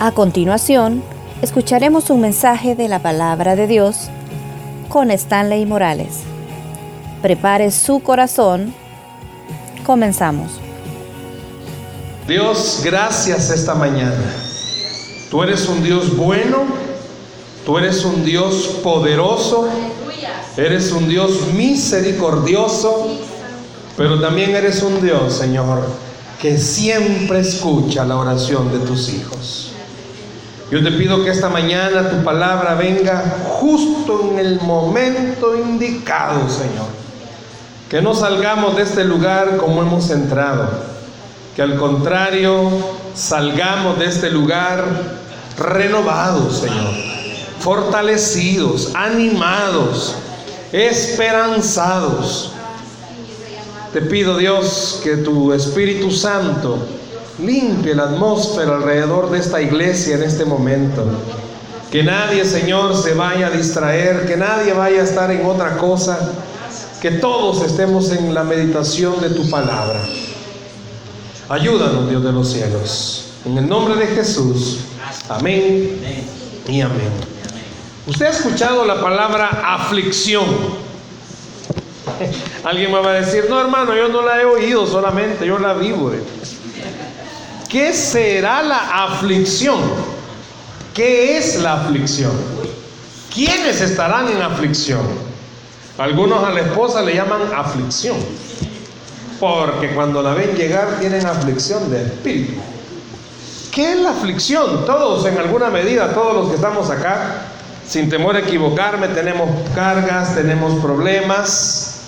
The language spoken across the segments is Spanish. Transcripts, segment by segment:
A continuación, escucharemos un mensaje de la palabra de Dios con Stanley Morales. Prepare su corazón. Comenzamos. Dios, gracias esta mañana. Tú eres un Dios bueno, tú eres un Dios poderoso, eres un Dios misericordioso, pero también eres un Dios, Señor, que siempre escucha la oración de tus hijos. Yo te pido que esta mañana tu palabra venga justo en el momento indicado, Señor. Que no salgamos de este lugar como hemos entrado. Que al contrario salgamos de este lugar renovados, Señor. Fortalecidos, animados, esperanzados. Te pido, Dios, que tu Espíritu Santo limpie la atmósfera alrededor de esta iglesia en este momento. Que nadie, Señor, se vaya a distraer, que nadie vaya a estar en otra cosa, que todos estemos en la meditación de tu palabra. Ayúdanos, Dios de los cielos. En el nombre de Jesús. Amén y amén. Usted ha escuchado la palabra aflicción. Alguien me va a decir, no hermano, yo no la he oído solamente, yo la vivo. ¿Qué será la aflicción? ¿Qué es la aflicción? ¿Quiénes estarán en aflicción? Algunos a la esposa le llaman aflicción, porque cuando la ven llegar tienen aflicción de espíritu. ¿Qué es la aflicción? Todos en alguna medida, todos los que estamos acá, sin temor a equivocarme, tenemos cargas, tenemos problemas.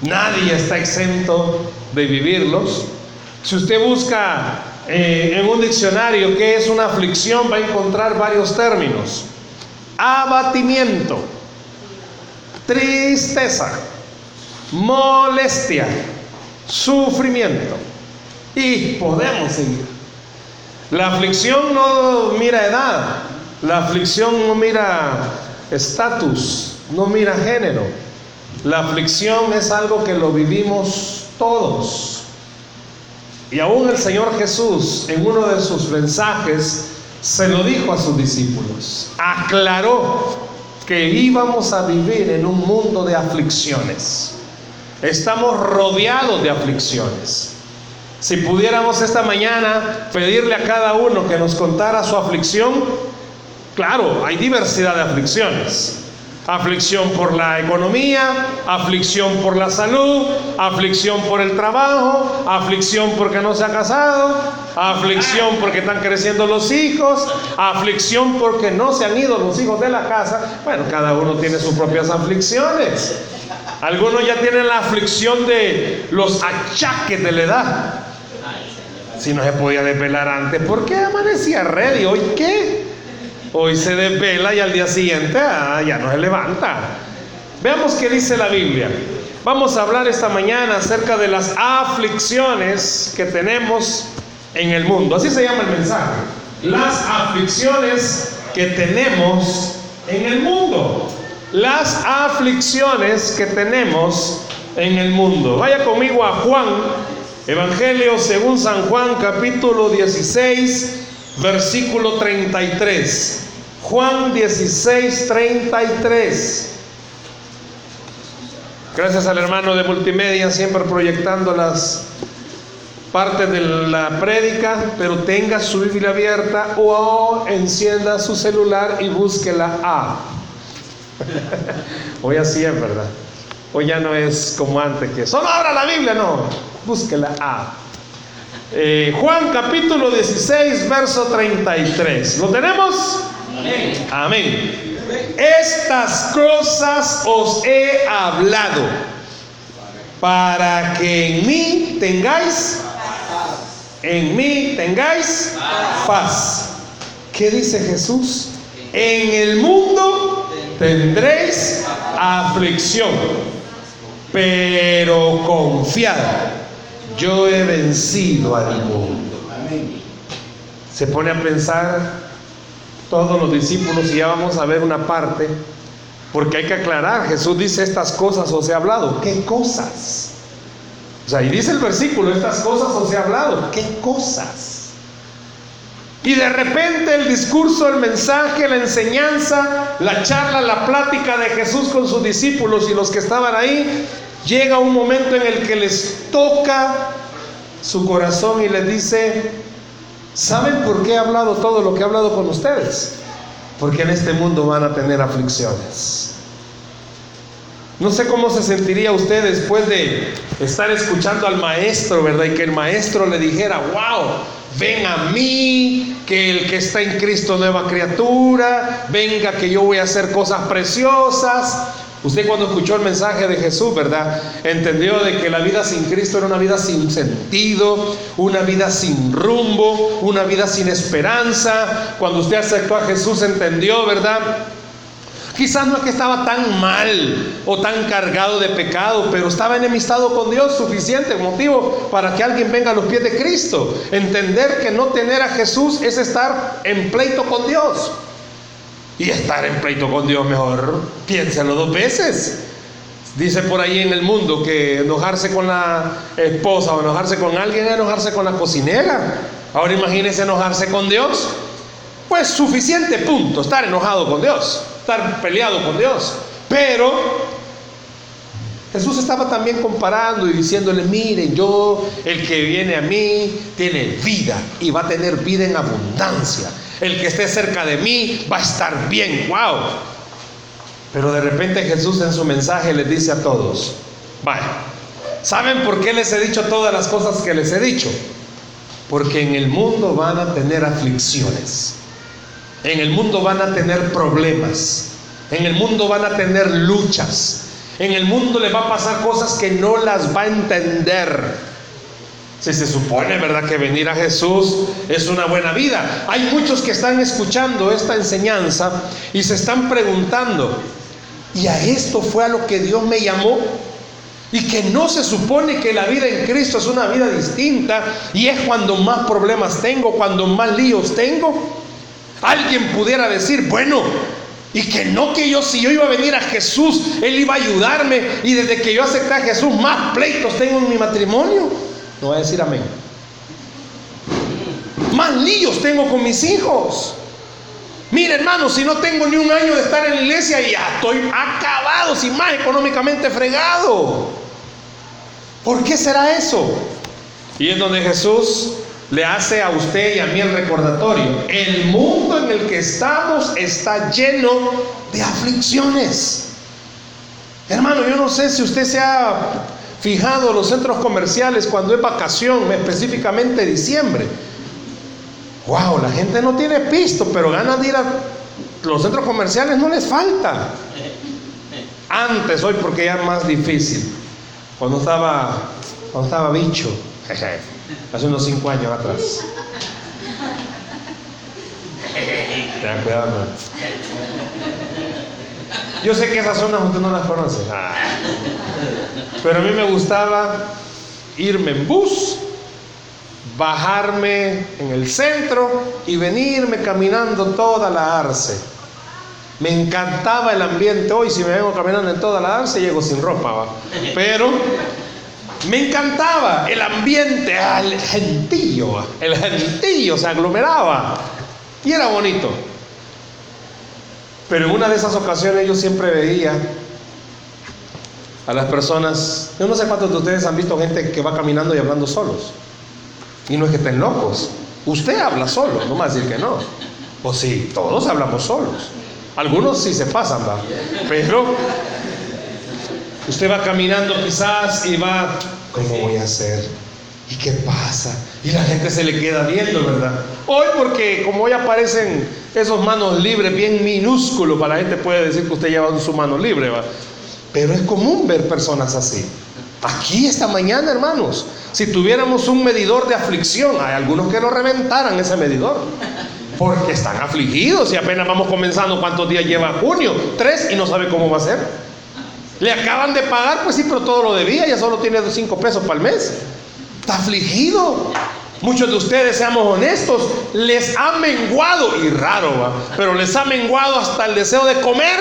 Nadie está exento de vivirlos. Si usted busca eh, en un diccionario qué es una aflicción, va a encontrar varios términos. Abatimiento, tristeza, molestia, sufrimiento. Y podemos seguir. La aflicción no mira edad, la aflicción no mira estatus, no mira género. La aflicción es algo que lo vivimos todos. Y aún el Señor Jesús en uno de sus mensajes se lo dijo a sus discípulos. Aclaró que íbamos a vivir en un mundo de aflicciones. Estamos rodeados de aflicciones. Si pudiéramos esta mañana pedirle a cada uno que nos contara su aflicción, claro, hay diversidad de aflicciones. Aflicción por la economía, aflicción por la salud, aflicción por el trabajo, aflicción porque no se ha casado, aflicción porque están creciendo los hijos, aflicción porque no se han ido los hijos de la casa. Bueno, cada uno tiene sus propias aflicciones. Algunos ya tienen la aflicción de los achaques de la edad. Si no se podía desvelar antes, ¿por qué amanecía ready? ¿Hoy qué? Hoy se desvela y al día siguiente ah, ya no se levanta. Veamos qué dice la Biblia. Vamos a hablar esta mañana acerca de las aflicciones que tenemos en el mundo. Así se llama el mensaje. Las aflicciones que tenemos en el mundo. Las aflicciones que tenemos en el mundo. Vaya conmigo a Juan, Evangelio según San Juan, capítulo 16, versículo 33. Juan 16, 33. Gracias al hermano de multimedia, siempre proyectando las partes de la prédica, pero tenga su Biblia abierta o encienda su celular y busque la A. Hoy así es, ¿verdad? Hoy ya no es como antes, que solo abra la Biblia, no, busque la A. Eh, Juan capítulo 16, verso 33. ¿Lo tenemos? Amén. Estas cosas os he hablado para que en mí tengáis, en mí tengáis paz. ¿Qué dice Jesús? En el mundo tendréis aflicción, pero confiad, yo he vencido al mundo. Se pone a pensar todos los discípulos y ya vamos a ver una parte, porque hay que aclarar, Jesús dice estas cosas os he hablado, ¿qué cosas? O sea, y dice el versículo, estas cosas os he hablado, ¿qué cosas? Y de repente el discurso, el mensaje, la enseñanza, la charla, la plática de Jesús con sus discípulos y los que estaban ahí, llega un momento en el que les toca su corazón y les dice, ¿saben por qué he hablado todo lo que he hablado con ustedes? Porque en este mundo van a tener aflicciones. No sé cómo se sentiría usted después de estar escuchando al maestro, ¿verdad? Y que el maestro le dijera, wow, ven a mí, que el que está en Cristo nueva criatura, venga que yo voy a hacer cosas preciosas. Usted cuando escuchó el mensaje de Jesús, ¿verdad? Entendió de que la vida sin Cristo era una vida sin sentido, una vida sin rumbo, una vida sin esperanza. Cuando usted aceptó a Jesús, entendió, ¿verdad? Quizás no es que estaba tan mal o tan cargado de pecado, pero estaba enemistado con Dios, suficiente motivo para que alguien venga a los pies de Cristo. Entender que no tener a Jesús es estar en pleito con Dios. Y estar en pleito con Dios mejor, piénselo dos veces. Dice por ahí en el mundo que enojarse con la esposa o enojarse con alguien es enojarse con la cocinera. Ahora imagínese enojarse con Dios. Pues suficiente punto, estar enojado con Dios estar peleado con Dios. Pero Jesús estaba también comparando y diciéndole, miren, yo, el que viene a mí, tiene vida y va a tener vida en abundancia. El que esté cerca de mí va a estar bien, wow. Pero de repente Jesús en su mensaje les dice a todos, vaya, ¿saben por qué les he dicho todas las cosas que les he dicho? Porque en el mundo van a tener aflicciones. En el mundo van a tener problemas. En el mundo van a tener luchas. En el mundo le va a pasar cosas que no las va a entender. Si se supone, ¿verdad?, que venir a Jesús es una buena vida. Hay muchos que están escuchando esta enseñanza y se están preguntando, ¿y a esto fue a lo que Dios me llamó? Y que no se supone que la vida en Cristo es una vida distinta y es cuando más problemas tengo, cuando más líos tengo. Alguien pudiera decir, bueno, y que no que yo, si yo iba a venir a Jesús, Él iba a ayudarme y desde que yo acepté a Jesús, más pleitos tengo en mi matrimonio. No voy a decir amén. Más líos tengo con mis hijos. Mire hermano, si no tengo ni un año de estar en la iglesia, ya estoy acabado, sin más económicamente fregado. ¿Por qué será eso? Y es donde Jesús le hace a usted y a mí el recordatorio. El mundo en el que estamos está lleno de aflicciones. Hermano, yo no sé si usted se ha fijado los centros comerciales cuando es vacación, específicamente diciembre. Wow, la gente no tiene pisto, pero ganas de ir a los centros comerciales no les falta. Antes, hoy porque ya es más difícil. Cuando estaba, cuando estaba bicho, hace unos cinco años atrás. Ten cuidado, Yo sé que esas zonas usted no las conoce. Pero a mí me gustaba irme en bus, bajarme en el centro y venirme caminando toda la arce. Me encantaba el ambiente. Hoy si me vengo caminando en toda la arce llego sin ropa, pero me encantaba el ambiente, el gentillo, el gentillo se aglomeraba y era bonito. Pero en una de esas ocasiones yo siempre veía a las personas, yo no sé cuántos de ustedes han visto gente que va caminando y hablando solos. Y no es que estén locos, usted habla solo, no más decir que no. O sí, todos hablamos solos. Algunos sí se pasan, ¿va? Pero usted va caminando quizás y va ¿Cómo voy a hacer? ¿Y qué pasa? Y la gente se le queda viendo, ¿verdad? Hoy porque como hoy aparecen esos manos libres bien minúsculos, para la gente puede decir que usted lleva su mano libre, ¿va? Pero es común ver personas así. Aquí esta mañana, hermanos, si tuviéramos un medidor de aflicción, hay algunos que lo reventaran ese medidor. Porque están afligidos y apenas vamos comenzando. ¿Cuántos días lleva junio? Tres y no sabe cómo va a ser. Le acaban de pagar, pues sí, pero todo lo debía, ya solo tiene cinco pesos para el mes. Está afligido. Muchos de ustedes, seamos honestos, les ha menguado, y raro va, pero les ha menguado hasta el deseo de comer.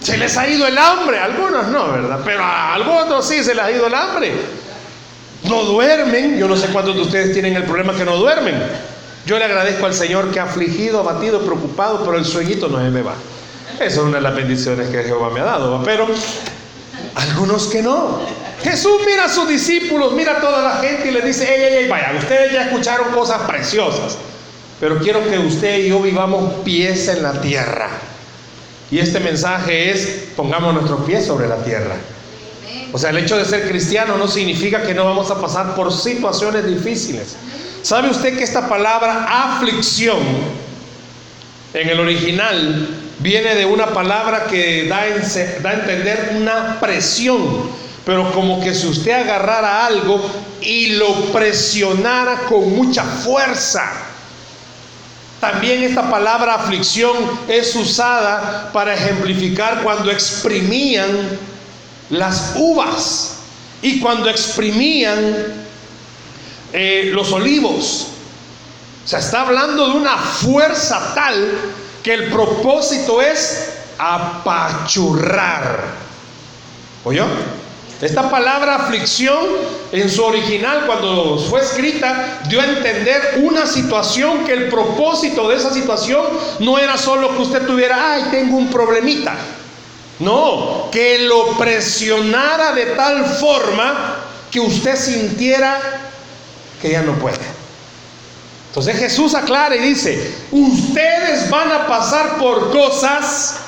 Se les ha ido el hambre, algunos no, ¿verdad? Pero a algunos sí se les ha ido el hambre. No duermen, yo no sé cuántos de ustedes tienen el problema que no duermen. Yo le agradezco al Señor que afligido, abatido, preocupado, pero el sueñito no me va. Esa es una de las bendiciones que Jehová me ha dado, pero algunos que no. Jesús mira a sus discípulos, mira a toda la gente y le dice, ey, ey, ey, vaya, ustedes ya escucharon cosas preciosas, pero quiero que usted y yo vivamos pies en la tierra. Y este mensaje es, pongamos nuestros pies sobre la tierra. O sea, el hecho de ser cristiano no significa que no vamos a pasar por situaciones difíciles. ¿Sabe usted que esta palabra aflicción en el original viene de una palabra que da, da a entender una presión? Pero como que si usted agarrara algo y lo presionara con mucha fuerza. También esta palabra aflicción es usada para ejemplificar cuando exprimían las uvas y cuando exprimían eh, los olivos. O sea, está hablando de una fuerza tal que el propósito es apachurrar. ¿Oyó? Esta palabra aflicción en su original cuando fue escrita dio a entender una situación que el propósito de esa situación no era solo que usted tuviera, ay, tengo un problemita. No, que lo presionara de tal forma que usted sintiera que ya no puede. Entonces Jesús aclara y dice, ustedes van a pasar por cosas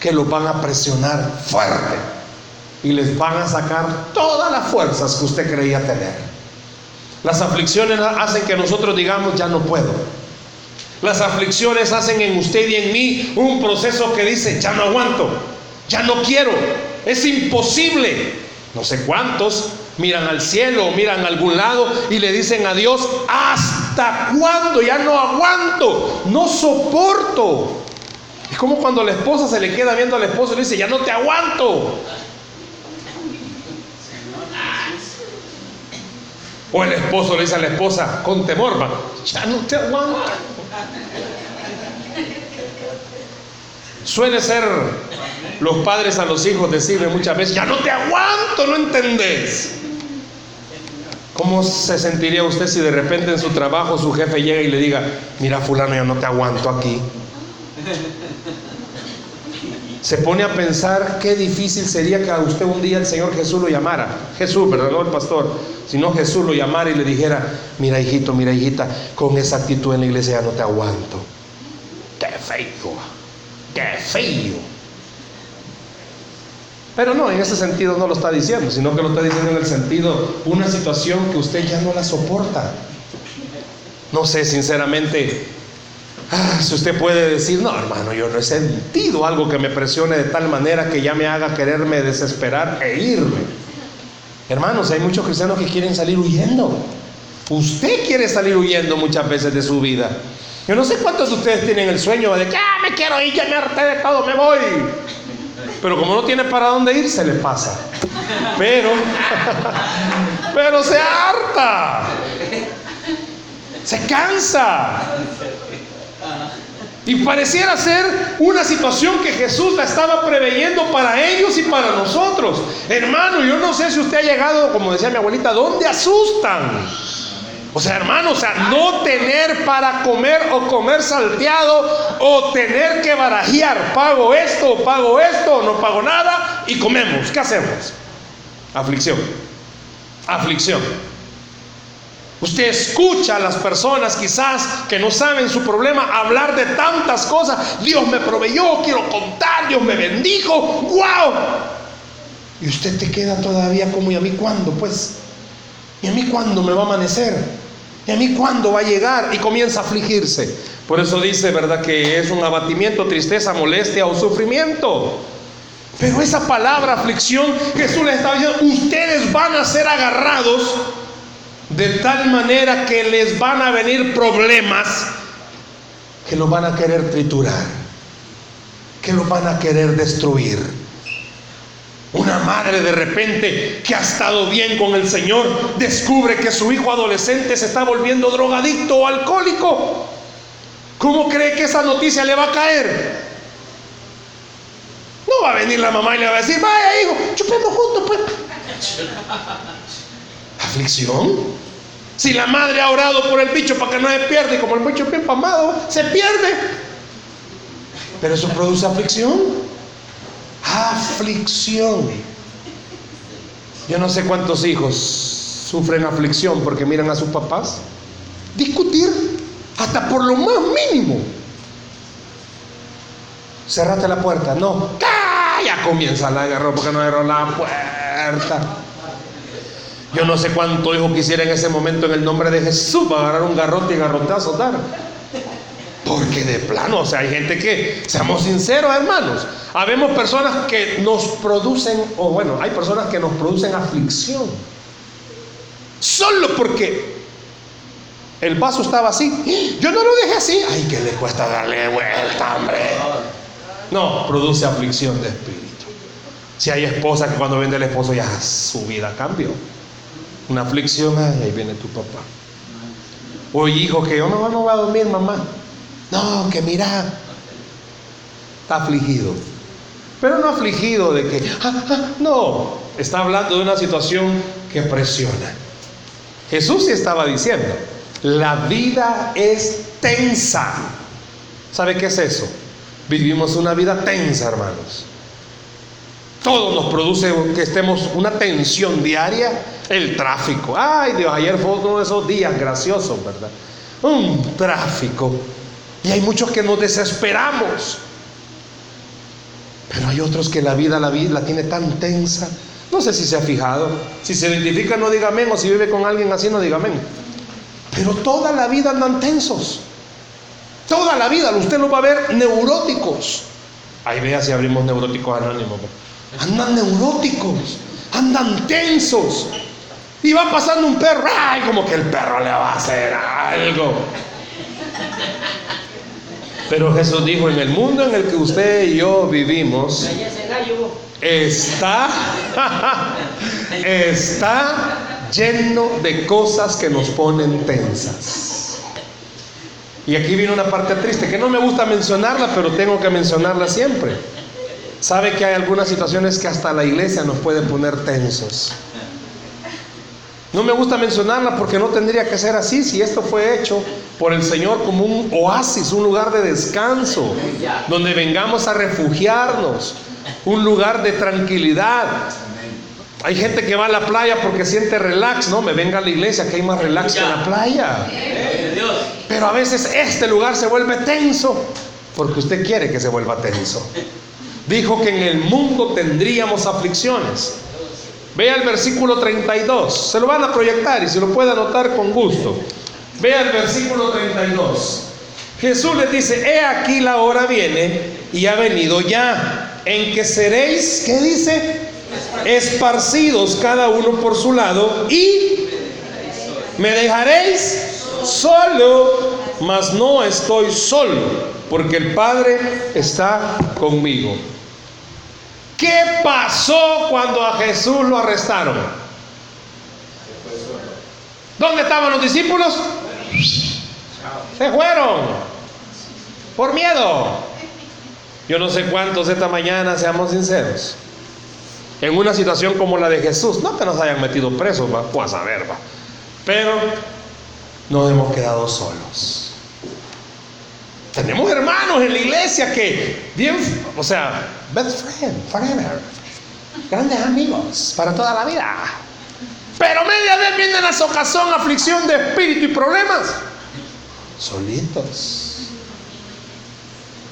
que los van a presionar fuerte y les van a sacar todas las fuerzas que usted creía tener. Las aflicciones hacen que nosotros digamos, ya no puedo. Las aflicciones hacen en usted y en mí un proceso que dice, ya no aguanto, ya no quiero, es imposible. No sé cuántos miran al cielo miran a algún lado y le dicen a Dios, ¿hasta cuándo? Ya no aguanto, no soporto. Es como cuando la esposa se le queda viendo al esposo y le dice, ya no te aguanto. O el esposo le dice a la esposa con temor, ya no te aguanto. Suele ser los padres a los hijos decirle muchas veces, ya no te aguanto, no entendés. ¿Cómo se sentiría usted si de repente en su trabajo su jefe llega y le diga, mira fulano, ya no te aguanto aquí? Se pone a pensar qué difícil sería que a usted un día el Señor Jesús lo llamara. Jesús, perdón, no el pastor, sino Jesús lo llamara y le dijera, mira hijito, mira hijita, con esa actitud en la iglesia ya no te aguanto. Qué feo, qué feo. Pero no, en ese sentido no lo está diciendo, sino que lo está diciendo en el sentido, una situación que usted ya no la soporta. No sé, sinceramente, Ah, si usted puede decir, no hermano, yo no he sentido algo que me presione de tal manera que ya me haga quererme desesperar e irme. Hermanos, hay muchos cristianos que quieren salir huyendo. Usted quiere salir huyendo muchas veces de su vida. Yo no sé cuántos de ustedes tienen el sueño de que, ah, me quiero ir, ya me harté de todo, me voy. Pero como no tiene para dónde ir, se le pasa. Pero, pero se harta. Se cansa. Y pareciera ser una situación que Jesús la estaba preveyendo para ellos y para nosotros. Hermano, yo no sé si usted ha llegado, como decía mi abuelita, ¿dónde asustan? O sea, hermano, o sea, no tener para comer o comer salteado o tener que barajear, pago esto, pago esto, no pago nada y comemos. ¿Qué hacemos? Aflicción. Aflicción. Usted escucha a las personas quizás que no saben su problema hablar de tantas cosas. Dios me proveyó, quiero contar, Dios me bendijo. ¡Wow! Y usted te queda todavía como, ¿y a mí cuándo? Pues, ¿y a mí cuándo me va a amanecer? ¿Y a mí cuándo va a llegar? Y comienza a afligirse. Por eso dice, ¿verdad? Que es un abatimiento, tristeza, molestia o sufrimiento. Pero esa palabra aflicción, Jesús les está diciendo, ustedes van a ser agarrados de tal manera que les van a venir problemas que los van a querer triturar, que los van a querer destruir. Una madre de repente que ha estado bien con el Señor descubre que su hijo adolescente se está volviendo drogadicto o alcohólico. ¿Cómo cree que esa noticia le va a caer? No va a venir la mamá y le va a decir, vaya hijo, chupemos juntos pues. ¿Aflicción? Si la madre ha orado por el bicho para que no se pierda y como el bicho bien pamado, se pierde. Pero eso produce aflicción. Aflicción. Yo no sé cuántos hijos sufren aflicción porque miran a sus papás. Discutir hasta por lo más mínimo. Cerrate la puerta. No. Ya comienza la guerra porque no agarró la puerta. Yo no sé cuánto hijo quisiera en ese momento en el nombre de Jesús para agarrar un garrote y garrotazo dar. Porque de plano, o sea, hay gente que, seamos sinceros hermanos, habemos personas que nos producen, o bueno, hay personas que nos producen aflicción. Solo porque el vaso estaba así. Yo no lo dejé así. Ay, que le cuesta darle vuelta, hombre. No, produce aflicción de espíritu. Si hay esposa que cuando vende el esposo ya su vida cambió. Una aflicción, ay, ahí viene tu papá. O hijo que yo no, no va a dormir, mamá. No, que mira, está afligido. Pero no afligido de que, ah, ah, no, está hablando de una situación que presiona. Jesús sí estaba diciendo, la vida es tensa. ¿Sabe qué es eso? Vivimos una vida tensa, hermanos. Todo nos produce que estemos una tensión diaria. El tráfico. Ay Dios, ayer fue uno de esos días graciosos, ¿verdad? Un tráfico. Y hay muchos que nos desesperamos. Pero hay otros que la vida, la la tiene tan tensa. No sé si se ha fijado. Si se identifica, no diga amén. O si vive con alguien así, no diga amén. Pero toda la vida andan tensos. Toda la vida. Usted lo va a ver neuróticos. Ahí vea si abrimos neuróticos anónimos. Andan neuróticos. Andan tensos. Y va pasando un perro. Ay, como que el perro le va a hacer algo. Pero Jesús dijo, en el mundo en el que usted y yo vivimos, está, está lleno de cosas que nos ponen tensas. Y aquí viene una parte triste, que no me gusta mencionarla, pero tengo que mencionarla siempre. Sabe que hay algunas situaciones que hasta la iglesia nos puede poner tensos. No me gusta mencionarla porque no tendría que ser así si esto fue hecho por el Señor como un oasis, un lugar de descanso, donde vengamos a refugiarnos, un lugar de tranquilidad. Hay gente que va a la playa porque siente relax, no, me venga a la iglesia que hay más relax que en la playa. Pero a veces este lugar se vuelve tenso porque usted quiere que se vuelva tenso. Dijo que en el mundo tendríamos aflicciones. Vea el versículo 32. Se lo van a proyectar y se lo puede anotar con gusto. Vea el versículo 32. Jesús les dice, he aquí la hora viene y ha venido ya, en que seréis, ¿qué dice? Esparcidos cada uno por su lado y me dejaréis solo, mas no estoy solo, porque el Padre está conmigo. ¿Qué pasó cuando a Jesús lo arrestaron? ¿Dónde estaban los discípulos? Se fueron. Por miedo. Yo no sé cuántos esta mañana, seamos sinceros. En una situación como la de Jesús, no que nos hayan metido presos, va, pues a saber, va. Pero nos hemos quedado solos. Tenemos hermanos en la iglesia que, bien, o sea, best friend, forever. Grandes amigos para toda la vida. Pero media vez viene la socazón, aflicción de espíritu y problemas. Solitos.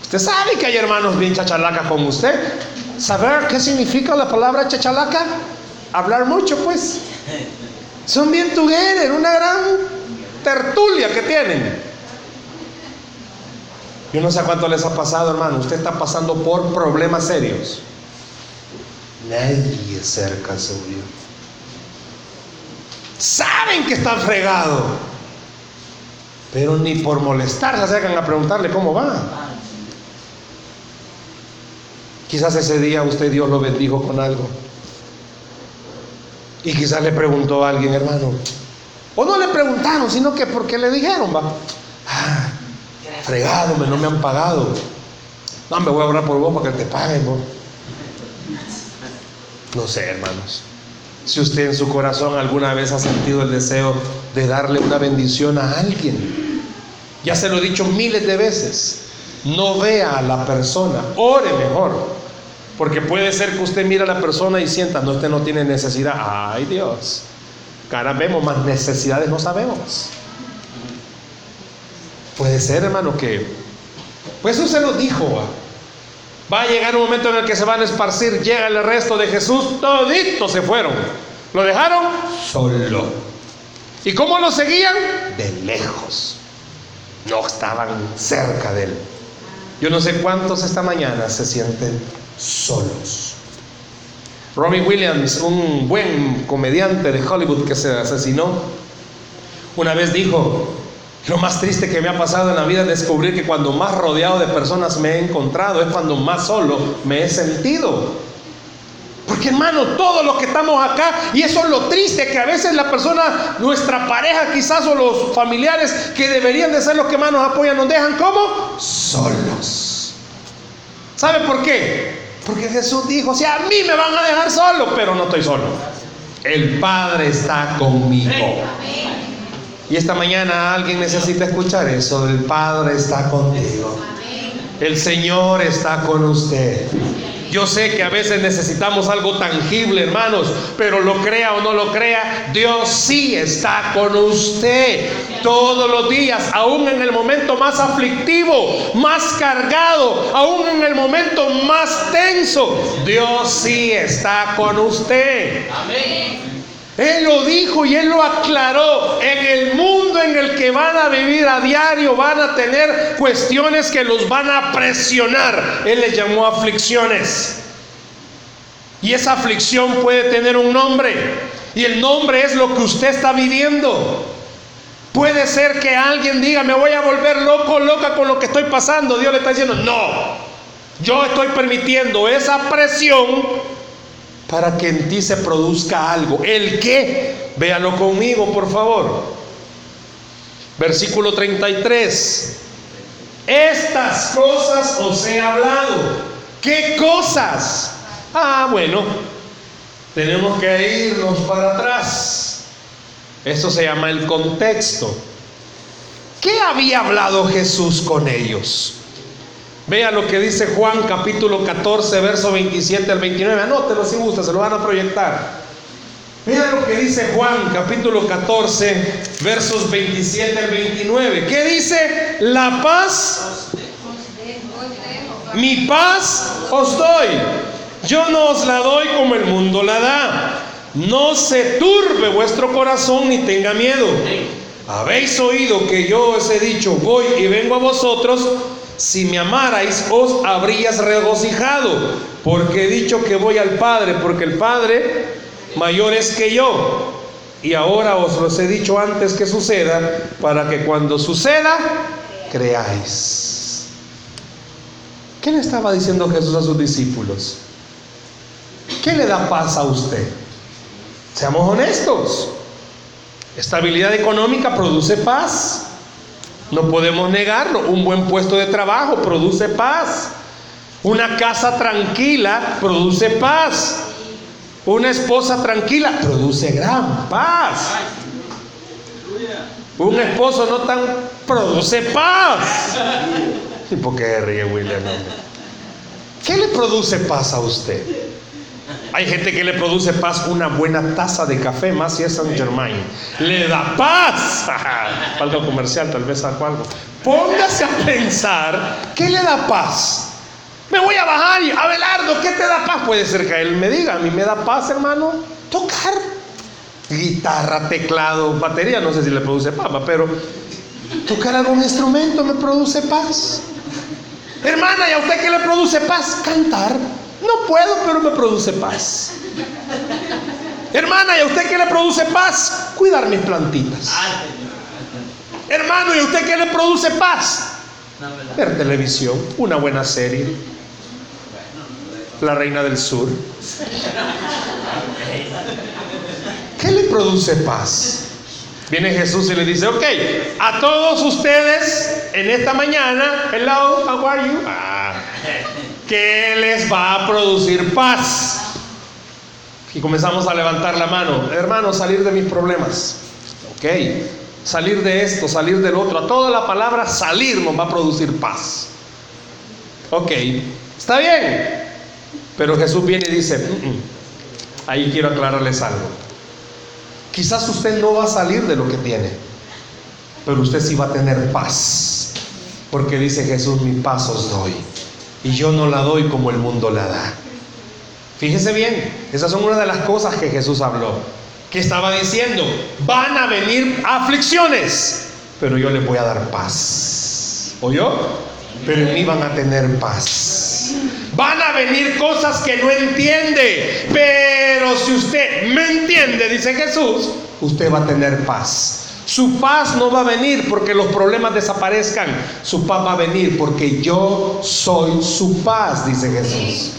Usted sabe que hay hermanos bien chachalacas como usted. ¿Saber qué significa la palabra chachalaca? Hablar mucho, pues. Son bien together, una gran tertulia que tienen. Yo no sé cuánto les ha pasado, hermano. Usted está pasando por problemas serios. Nadie cerca suyo. Saben que están fregados. Pero ni por molestar se acercan a preguntarle cómo va. Quizás ese día usted Dios lo bendijo con algo. Y quizás le preguntó a alguien, hermano. O no le preguntaron, sino que porque le dijeron, va. Ah, fregado, no me han pagado. No, me voy a orar por vos para que te paguen. No sé, hermanos. Si usted en su corazón alguna vez ha sentido el deseo de darle una bendición a alguien, ya se lo he dicho miles de veces, no vea a la persona, ore mejor. Porque puede ser que usted mire a la persona y sienta, no, usted no tiene necesidad. Ay Dios, cara vemos, más necesidades no sabemos. Puede ser, hermano, que... Pues eso se lo dijo. Va a llegar un momento en el que se van a esparcir, llega el resto de Jesús, toditos se fueron. Lo dejaron solo. ¿Y cómo lo seguían? De lejos. No estaban cerca de él. Yo no sé cuántos esta mañana se sienten solos. Robbie Williams, un buen comediante de Hollywood que se asesinó, una vez dijo, lo más triste que me ha pasado en la vida es descubrir que cuando más rodeado de personas me he encontrado es cuando más solo me he sentido. Porque hermano, todos los que estamos acá, y eso es lo triste, que a veces la persona, nuestra pareja quizás o los familiares que deberían de ser los que más nos apoyan, nos dejan como solos. ¿Sabe por qué? Porque Jesús dijo, si a mí me van a dejar solo, pero no estoy solo. El Padre está conmigo. Y esta mañana alguien necesita escuchar eso. El Padre está contigo. El Señor está con usted. Yo sé que a veces necesitamos algo tangible, hermanos, pero lo crea o no lo crea, Dios sí está con usted todos los días, aún en el momento más aflictivo, más cargado, aún en el momento más tenso. Dios sí está con usted. Amén. Él lo dijo y él lo aclaró. En el mundo en el que van a vivir a diario van a tener cuestiones que los van a presionar. Él le llamó aflicciones. Y esa aflicción puede tener un nombre. Y el nombre es lo que usted está viviendo. Puede ser que alguien diga, me voy a volver loco, loca con lo que estoy pasando. Dios le está diciendo, no, yo estoy permitiendo esa presión para que en ti se produzca algo. ¿El qué? Véalo conmigo, por favor. Versículo 33. Estas cosas os he hablado. ¿Qué cosas? Ah, bueno, tenemos que irnos para atrás. Eso se llama el contexto. ¿Qué había hablado Jesús con ellos? Vea lo que dice Juan capítulo 14, verso 27 al 29. Anótelo si gusta, se lo van a proyectar. Vea lo que dice Juan capítulo 14, versos 27 al 29. ¿Qué dice? La paz. Mi paz os doy. Yo no os la doy como el mundo la da. No se turbe vuestro corazón ni tenga miedo. Habéis oído que yo os he dicho, voy y vengo a vosotros si me amarais, os habrías regocijado, porque he dicho que voy al Padre, porque el Padre mayor es que yo. Y ahora os los he dicho antes que suceda, para que cuando suceda, creáis. ¿Qué le estaba diciendo Jesús a sus discípulos? ¿Qué le da paz a usted? Seamos honestos. Estabilidad económica produce paz. No podemos negarlo. Un buen puesto de trabajo produce paz. Una casa tranquila produce paz. Una esposa tranquila produce gran paz. Un esposo no tan produce paz. ¿Y por qué ríe William? ¿Qué le produce paz a usted? Hay gente que le produce paz una buena taza de café, más si es Saint Germain. Le da paz. Falta comercial, tal vez saco algo. Póngase a pensar, ¿qué le da paz? Me voy a bajar y, Abelardo, ¿qué te da paz? Puede ser que él me diga, a mí me da paz, hermano, tocar. Guitarra, teclado, batería, no sé si le produce paz, pero tocar algún instrumento me produce paz. Hermana, ¿y a usted qué le produce paz? Cantar. No puedo, pero me produce paz. Hermana, ¿y a usted qué le produce paz? Cuidar mis plantitas. Hermano, ¿y a usted qué le produce paz? Ver televisión, una buena serie. La Reina del Sur. ¿Qué le produce paz? Viene Jesús y le dice, ok, a todos ustedes en esta mañana, hello, how are you? Ah, ¿Qué les va a producir paz? Y comenzamos a levantar la mano. Hermano, salir de mis problemas. Ok. Salir de esto, salir del otro. A toda la palabra salir nos va a producir paz. Ok. Está bien. Pero Jesús viene y dice, "Mm, mm, ahí quiero aclararles algo. Quizás usted no va a salir de lo que tiene, pero usted sí va a tener paz. Porque dice Jesús, mi paz os doy. Y yo no la doy como el mundo la da. Fíjese bien, esas son una de las cosas que Jesús habló. Que estaba diciendo, van a venir aflicciones, pero yo les voy a dar paz. ¿Oyó? Pero en mí van a tener paz. Van a venir cosas que no entiende, pero si usted me entiende, dice Jesús, usted va a tener paz. Su paz no va a venir porque los problemas desaparezcan. Su paz va a venir porque yo soy su paz, dice Jesús.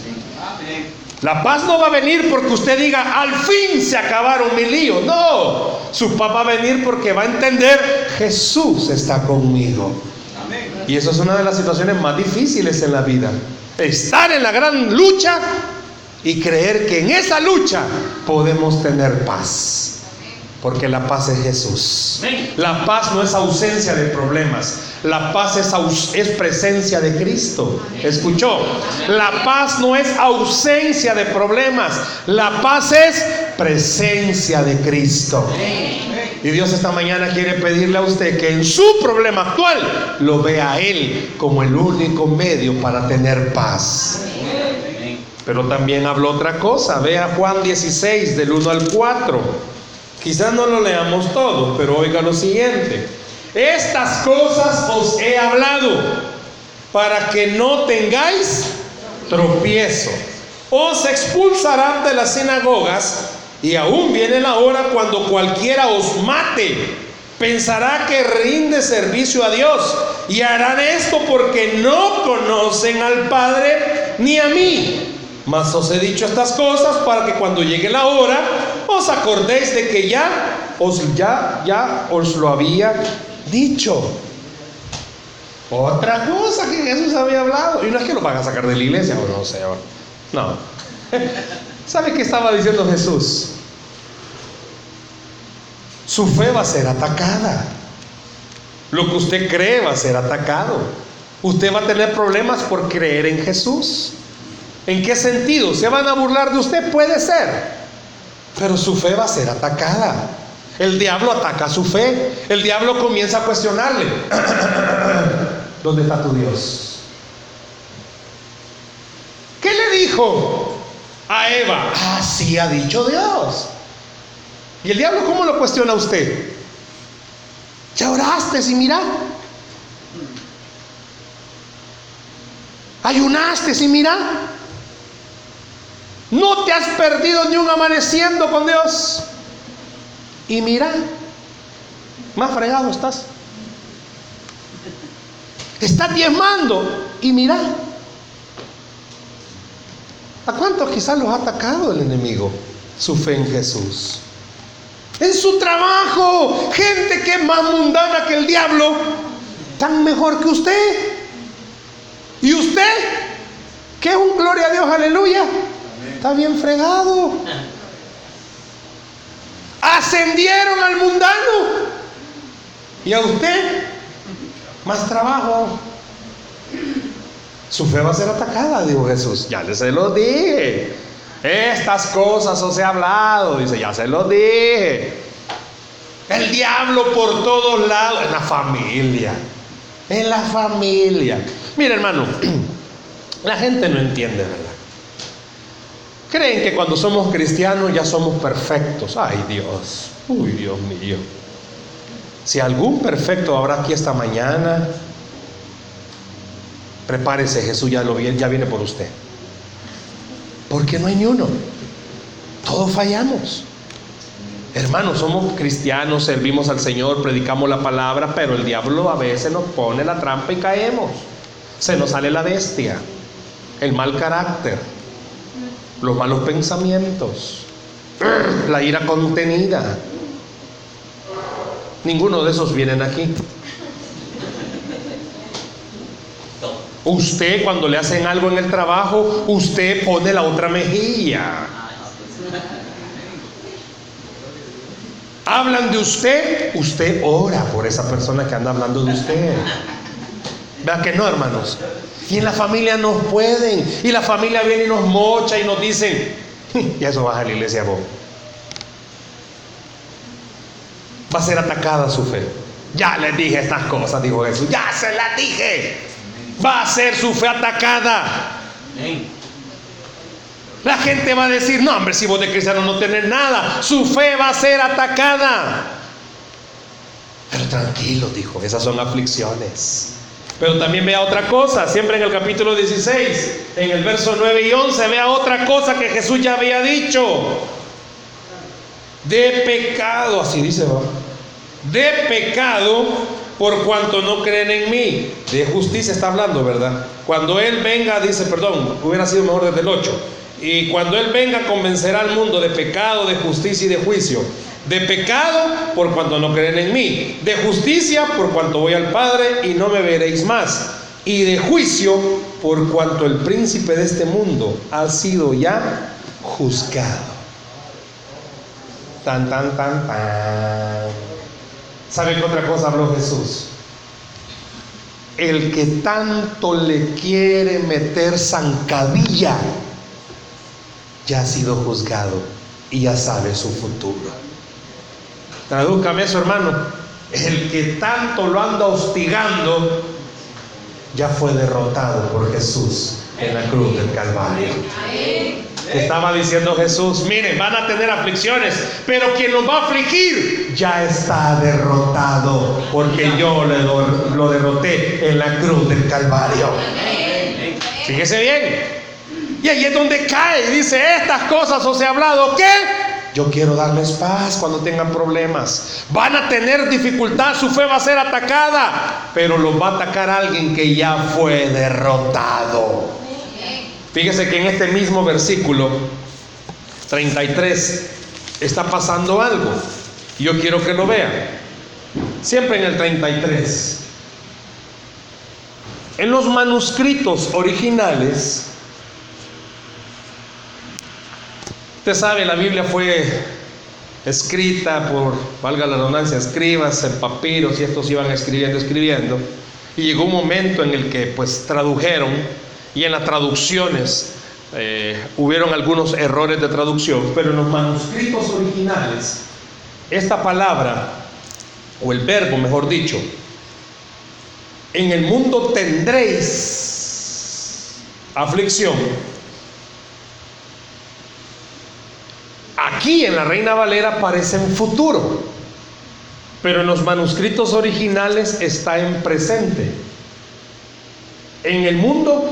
La paz no va a venir porque usted diga, al fin se acabaron mi lío. No, su paz va a venir porque va a entender, Jesús está conmigo. Y eso es una de las situaciones más difíciles en la vida. Estar en la gran lucha y creer que en esa lucha podemos tener paz. Porque la paz es Jesús. La paz no es ausencia de problemas. La paz es, es, presencia de Cristo. ¿Escuchó? La paz no es ausencia de problemas. La paz es presencia de Cristo. Y Dios esta mañana quiere pedirle a usted que en su problema actual lo vea a Él como el único medio para tener paz. Pero también habló otra cosa. Vea Juan 16 del 1 al 4. Quizás no lo leamos todo, pero oiga lo siguiente. Estas cosas os he hablado para que no tengáis tropiezo. Os expulsarán de las sinagogas y aún viene la hora cuando cualquiera os mate. Pensará que rinde servicio a Dios y harán esto porque no conocen al Padre ni a mí. Mas os he dicho estas cosas para que cuando llegue la hora os acordéis de que ya os ya ya os lo había dicho. Otra cosa que Jesús había hablado. Y no es que lo van a sacar de la iglesia, o no sé. No. ¿Sabe qué estaba diciendo Jesús? Su fe va a ser atacada. Lo que usted cree va a ser atacado. Usted va a tener problemas por creer en Jesús. ¿En qué sentido? ¿Se van a burlar de usted? Puede ser. Pero su fe va a ser atacada. El diablo ataca su fe. El diablo comienza a cuestionarle. ¿Dónde está tu Dios? ¿Qué le dijo a Eva? Así ha dicho Dios. ¿Y el diablo cómo lo cuestiona a usted? Ya oraste y mira. Ayunaste y mira. No te has perdido ni un amaneciendo con Dios. Y mira, más fregado estás. Estás diezmando y mira. ¿A cuántos quizás los ha atacado el enemigo? Su fe en Jesús. En su trabajo, gente que es más mundana que el diablo, tan mejor que usted. ¿Y usted? ¿Qué es un gloria a Dios, aleluya? Está bien fregado. Ascendieron al mundano. Y a usted, más trabajo. Su fe va a ser atacada, dijo Jesús. Ya les se lo dije. Estas cosas os he hablado. Dice, ya se lo dije. El diablo por todos lados. En la familia. En la familia. Mira, hermano. La gente no entiende, ¿verdad? Creen que cuando somos cristianos ya somos perfectos. Ay Dios, uy Dios mío. Si algún perfecto habrá aquí esta mañana, prepárese, Jesús ya, lo, ya viene por usted. Porque no hay ni uno. Todos fallamos. Hermanos, somos cristianos, servimos al Señor, predicamos la palabra, pero el diablo a veces nos pone la trampa y caemos. Se nos sale la bestia, el mal carácter, los malos pensamientos, la ira contenida. Ninguno de esos vienen aquí. Usted cuando le hacen algo en el trabajo, usted pone la otra mejilla. Hablan de usted, usted ora por esa persona que anda hablando de usted. Vea que no, hermanos. Y en la familia no pueden. Y la familia viene y nos mocha y nos dicen, y eso baja a la iglesia vos. Va a ser atacada su fe. Ya les dije estas cosas, dijo Jesús. Ya se las dije. Va a ser su fe atacada. La gente va a decir, no, hombre, si vos de cristiano no tenés nada, su fe va a ser atacada. Pero tranquilo, dijo, esas son aflicciones. Pero también vea otra cosa, siempre en el capítulo 16, en el verso 9 y 11, vea otra cosa que Jesús ya había dicho. De pecado, así dice, ¿va? De pecado por cuanto no creen en mí. De justicia está hablando, ¿verdad? Cuando Él venga, dice, perdón, hubiera sido mejor desde el 8. Y cuando Él venga, convencerá al mundo de pecado, de justicia y de juicio. De pecado por cuanto no creen en mí. De justicia por cuanto voy al Padre y no me veréis más. Y de juicio por cuanto el príncipe de este mundo ha sido ya juzgado. Tan, tan, tan, tan. ¿Sabe qué otra cosa habló Jesús? El que tanto le quiere meter zancadilla ya ha sido juzgado y ya sabe su futuro. Tradúcame eso, hermano. El que tanto lo anda hostigando ya fue derrotado por Jesús en la cruz del Calvario. Estaba diciendo Jesús, miren, van a tener aflicciones, pero quien los va a afligir ya está derrotado, porque yo lo derroté en la cruz del Calvario. Fíjese bien, y ahí es donde cae dice, estas cosas os he hablado, ¿qué? Yo quiero darles paz cuando tengan problemas. Van a tener dificultad, su fe va a ser atacada, pero los va a atacar alguien que ya fue derrotado. Fíjese que en este mismo versículo 33 está pasando algo. Yo quiero que lo vean. Siempre en el 33. En los manuscritos originales, Usted sabe, la Biblia fue escrita por, valga la redundancia, escribas en papiros y estos iban escribiendo, escribiendo. Y llegó un momento en el que pues tradujeron y en las traducciones eh, hubieron algunos errores de traducción, pero en los manuscritos originales, esta palabra, o el verbo mejor dicho, en el mundo tendréis aflicción, Aquí en la Reina Valera aparece en futuro, pero en los manuscritos originales está en presente. En el mundo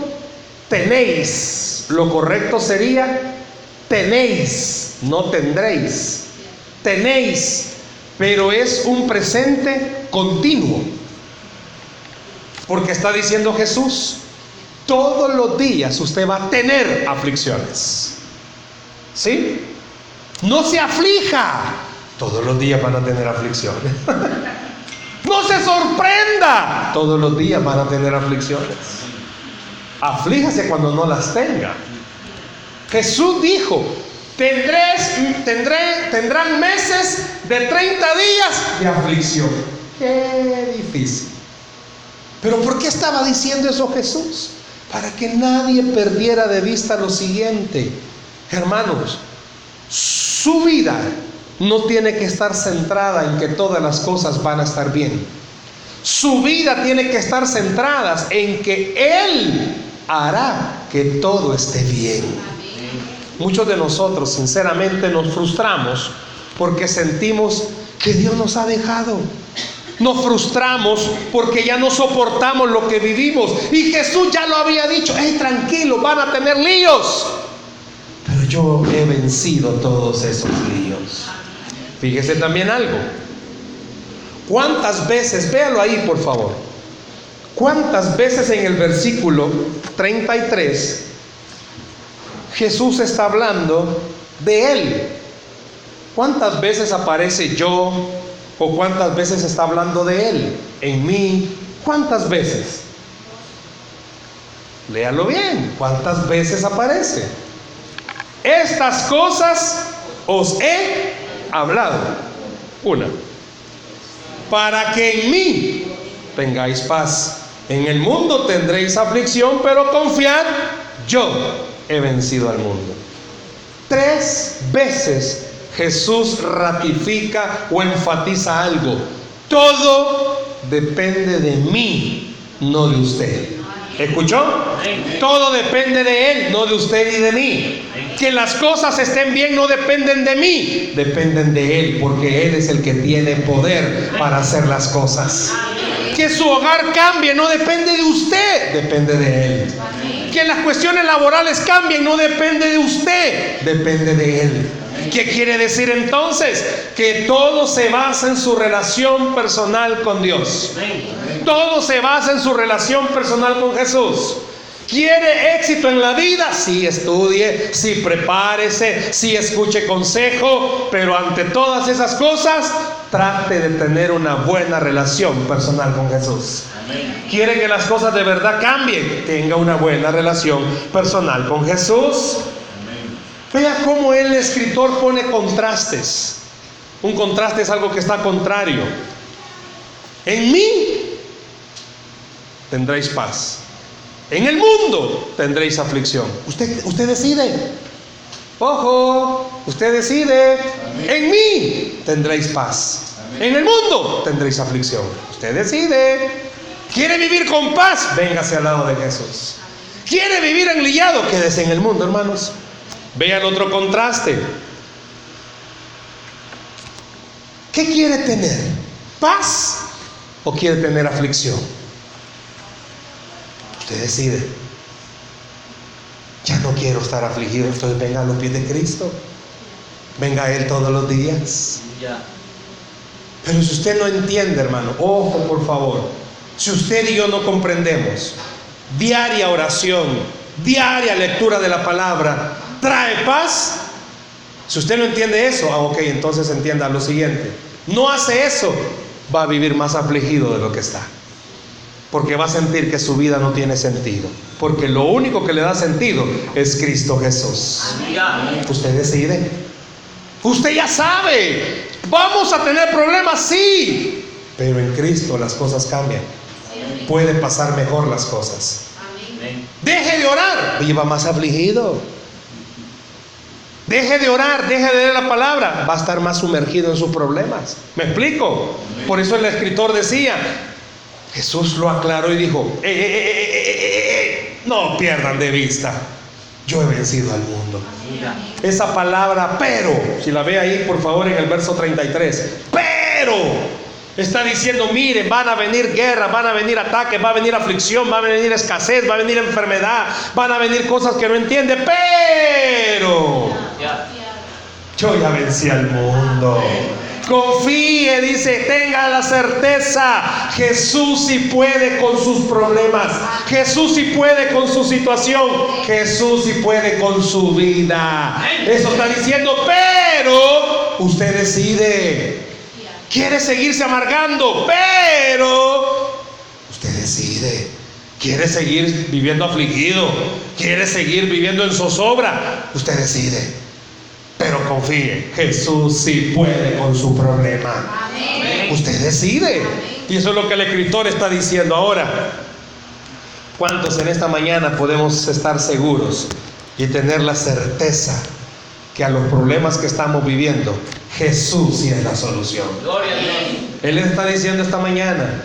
tenéis, lo correcto sería tenéis, no tendréis. Tenéis, pero es un presente continuo. Porque está diciendo Jesús, todos los días usted va a tener aflicciones. ¿Sí? No se aflija. Todos los días van a tener aflicciones. no se sorprenda. Todos los días van a tener aflicciones. Aflíjase cuando no las tenga. Jesús dijo, tendréis, tendré, tendrán meses de 30 días de aflicción. Qué difícil. Pero ¿por qué estaba diciendo eso Jesús? Para que nadie perdiera de vista lo siguiente. Hermanos, su vida no tiene que estar centrada en que todas las cosas van a estar bien. Su vida tiene que estar centrada en que Él hará que todo esté bien. Muchos de nosotros sinceramente nos frustramos porque sentimos que Dios nos ha dejado. Nos frustramos porque ya no soportamos lo que vivimos. Y Jesús ya lo había dicho, hey, tranquilo, van a tener líos yo he vencido todos esos líos. Fíjese también algo. ¿Cuántas veces, véalo ahí por favor, cuántas veces en el versículo 33 Jesús está hablando de Él? ¿Cuántas veces aparece yo o cuántas veces está hablando de Él? En mí, ¿cuántas veces? Léalo bien, ¿cuántas veces aparece? Estas cosas os he hablado. Una. Para que en mí tengáis paz. En el mundo tendréis aflicción, pero confiad, yo he vencido al mundo. Tres veces Jesús ratifica o enfatiza algo. Todo depende de mí, no de usted. ¿Escuchó? Todo depende de Él, no de usted y de mí. Que las cosas estén bien no dependen de mí, dependen de Él, porque Él es el que tiene poder para hacer las cosas. Que su hogar cambie no depende de usted, depende de Él. Que las cuestiones laborales cambien no depende de usted, depende de Él. ¿Qué quiere decir entonces? Que todo se basa en su relación personal con Dios. Todo se basa en su relación personal con Jesús. ¿Quiere éxito en la vida? Sí estudie, sí prepárese, sí escuche consejo, pero ante todas esas cosas, trate de tener una buena relación personal con Jesús. ¿Quiere que las cosas de verdad cambien? Tenga una buena relación personal con Jesús. Vea cómo el escritor pone contrastes. Un contraste es algo que está contrario. En mí tendréis paz. En el mundo tendréis aflicción. Usted, usted decide. Ojo, usted decide. En mí tendréis paz. En el mundo tendréis aflicción. Usted decide. ¿Quiere vivir con paz? Véngase al lado de Jesús. ¿Quiere vivir enlillado? Quédese en el mundo, hermanos. Vean otro contraste. ¿Qué quiere tener? ¿Paz o quiere tener aflicción? Usted decide. Ya no quiero estar afligido, entonces venga a los pies de Cristo. Venga a Él todos los días. Pero si usted no entiende, hermano, ojo por favor. Si usted y yo no comprendemos, diaria oración, diaria lectura de la palabra, trae paz. Si usted no entiende eso, ah, ok, entonces entienda lo siguiente. No hace eso, va a vivir más afligido de lo que está. Porque va a sentir que su vida no tiene sentido. Porque lo único que le da sentido es Cristo Jesús. Usted decide. Usted ya sabe. Vamos a tener problemas, sí. Pero en Cristo las cosas cambian. Puede pasar mejor las cosas. Deje de orar. Viva más afligido. Deje de orar, deje de leer la palabra, va a estar más sumergido en sus problemas. ¿Me explico? Por eso el escritor decía, Jesús lo aclaró y dijo, eh, eh, eh, no pierdan de vista, yo he vencido al mundo. Esa palabra, pero, si la ve ahí por favor en el verso 33, pero Está diciendo, miren, van a venir guerras, van a venir ataques, va a venir aflicción, va a venir escasez, va a venir enfermedad, van a venir cosas que no entiende, pero yo ya vencí al mundo. Confíe, dice, tenga la certeza, Jesús sí puede con sus problemas, Jesús sí puede con su situación, Jesús sí puede con su vida. Eso está diciendo, pero usted decide. Quiere seguirse amargando, pero usted decide. Quiere seguir viviendo afligido, quiere seguir viviendo en zozobra, usted decide. Pero confíe, Jesús sí puede con su problema. Usted decide. Y eso es lo que el escritor está diciendo ahora. ¿Cuántos en esta mañana podemos estar seguros y tener la certeza que a los problemas que estamos viviendo, Jesús sí es la solución? Él está diciendo esta mañana,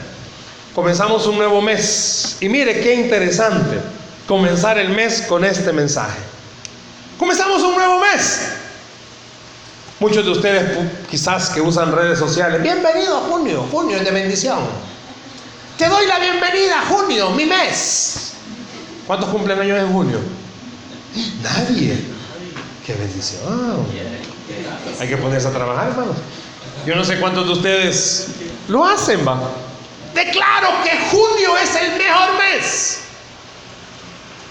comenzamos un nuevo mes. Y mire qué interesante comenzar el mes con este mensaje. Comenzamos un nuevo mes. Muchos de ustedes quizás que usan redes sociales, bienvenido a junio, junio es de bendición. Te doy la bienvenida a junio, mi mes. ¿Cuántos cumplen años en junio? Nadie. Qué bendición. Hay que ponerse a trabajar, hermanos. Yo no sé cuántos de ustedes lo hacen, va. Declaro que junio es el mejor mes.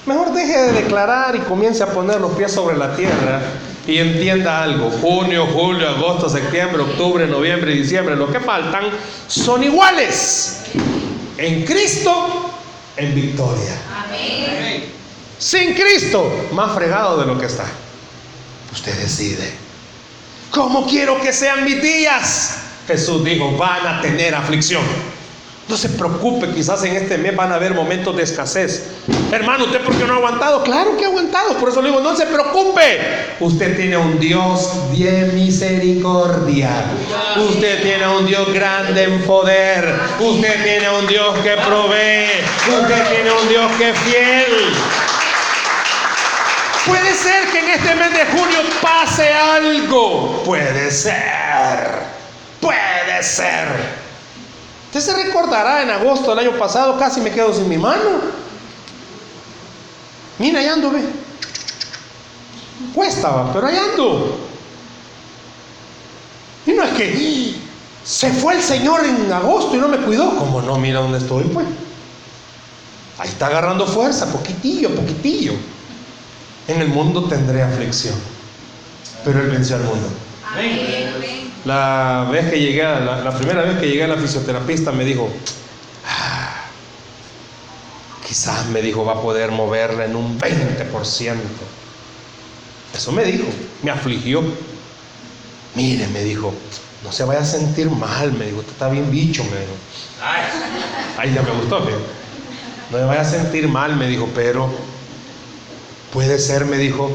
Mejor deje de declarar y comience a poner los pies sobre la tierra y entienda algo, junio, julio, agosto, septiembre, octubre, noviembre diciembre, lo que faltan son iguales. En Cristo, en victoria. Amén. Sin Cristo, más fregado de lo que está. Usted decide. ¿Cómo quiero que sean mis días? Jesús dijo, van a tener aflicción. No se preocupe, quizás en este mes van a haber momentos de escasez. Hermano, ¿usted por qué no ha aguantado? Claro que ha aguantado, por eso le digo, no se preocupe. Usted tiene un Dios de misericordia. Usted tiene un Dios grande en poder. Usted tiene un Dios que provee. Usted tiene un Dios que es fiel. Puede ser que en este mes de junio pase algo. Puede ser. Puede ser. Usted se recordará en agosto del año pasado, casi me quedo sin mi mano. Mira, allá ando, ve. Cuesta, pero allá ando. Y no es que se fue el Señor en agosto y no me cuidó. Como no, mira dónde estoy, pues. Ahí está agarrando fuerza, poquitillo, poquitillo. En el mundo tendré aflicción, pero Él venció al mundo. La vez que llegué, la, la primera vez que llegué a la fisioterapista me dijo, ah, quizás me dijo va a poder moverla en un 20%. Eso me dijo, me afligió. Mire, me dijo, no se vaya a sentir mal, me dijo, usted está bien bicho, me dijo. Ay, ya me gustó, me no me vaya a sentir mal, me dijo, pero puede ser, me dijo,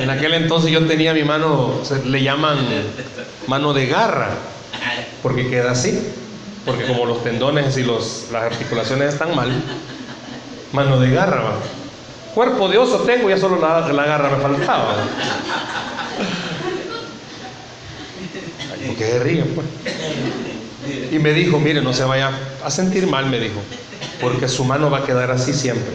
En aquel entonces yo tenía mi mano, le llaman mano de garra, porque queda así, porque como los tendones y los, las articulaciones están mal, mano de garra. Cuerpo de oso tengo, ya solo la, la garra me faltaba. Porque se ríen, pues. Y me dijo, mire, no se vaya a sentir mal, me dijo, porque su mano va a quedar así siempre.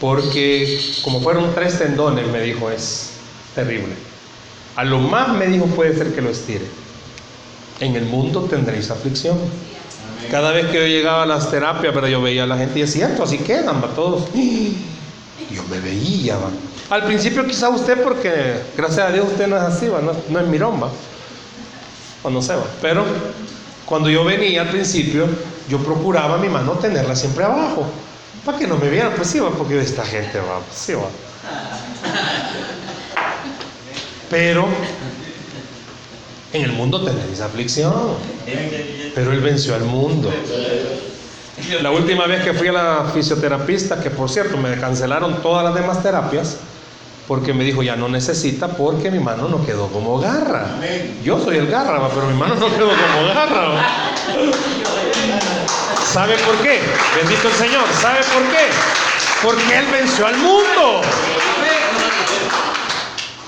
Porque como fueron tres tendones, me dijo, es terrible. A lo más me dijo puede ser que lo estire. En el mundo tendréis aflicción. Cada vez que yo llegaba a las terapias, pero yo veía a la gente y es cierto, así quedan, va todos. Yo me veía, va. Al principio quizá usted, porque gracias a Dios usted no es así, va, no, es mirón, va. O no sé, va. Pero cuando yo venía al principio, yo procuraba mi mano tenerla siempre abajo. Para que no me vieran, pues sí, va, porque esta gente va, pues sí, va. Pero en el mundo tenéis aflicción. Pero Él venció al mundo. La última vez que fui a la fisioterapista, que por cierto me cancelaron todas las demás terapias, porque me dijo ya no necesita porque mi mano no quedó como garra. Yo soy el garra, pero mi mano no quedó como garra. ¿Sabe por qué? Bendito el Señor. ¿Sabe por qué? Porque Él venció al mundo.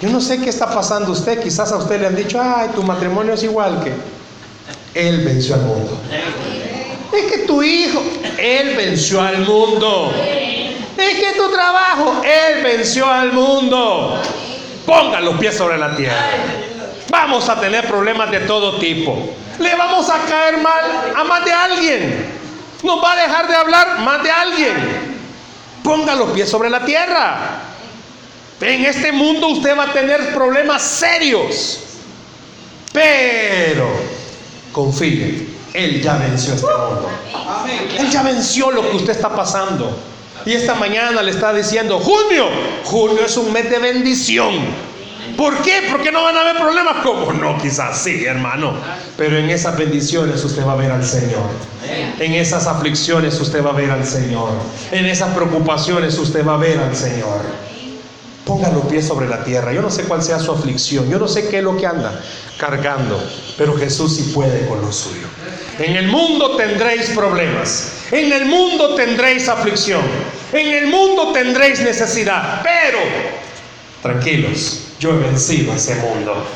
Yo no sé qué está pasando usted. Quizás a usted le han dicho, ay, tu matrimonio es igual que... Él venció al mundo. Es que tu hijo, Él venció al mundo. Es que tu trabajo, Él venció al mundo. Ponga los pies sobre la tierra. Vamos a tener problemas de todo tipo. Le vamos a caer mal a más de alguien. Nos va a dejar de hablar más de alguien. Ponga los pies sobre la tierra. En este mundo usted va a tener problemas serios. Pero confíe, Él ya venció este mundo. Él ya venció lo que usted está pasando. Y esta mañana le está diciendo, junio, junio es un mes de bendición. ¿Por qué? Porque no van a haber problemas. como no? Quizás sí, hermano. Pero en esas bendiciones usted va a ver al Señor. En esas aflicciones usted va a ver al Señor. En esas preocupaciones usted va a ver al Señor. Ponga los pies sobre la tierra. Yo no sé cuál sea su aflicción. Yo no sé qué es lo que anda cargando. Pero Jesús sí puede con lo suyo. En el mundo tendréis problemas. En el mundo tendréis aflicción. En el mundo tendréis necesidad. Pero, tranquilos, yo he vencido ese mundo.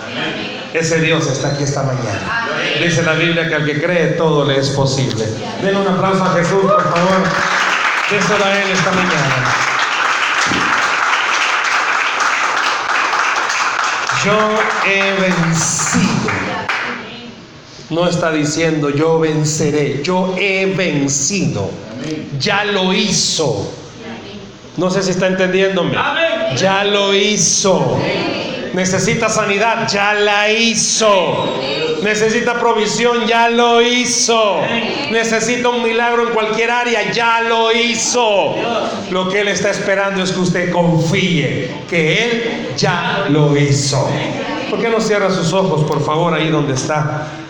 Ese Dios está aquí esta mañana. Dice la Biblia que al que cree todo le es posible. Den un aplauso a Jesús, por favor. Déselo a Él esta mañana. Yo he vencido. No está diciendo yo venceré, yo he vencido. Ya lo hizo. No sé si está entendiéndome. Ya lo hizo. Necesita sanidad, ya la hizo. Necesita provisión, ya lo hizo. Necesita un milagro en cualquier área, ya lo hizo. Lo que Él está esperando es que usted confíe que Él ya lo hizo. ¿Por qué no cierra sus ojos, por favor, ahí donde está?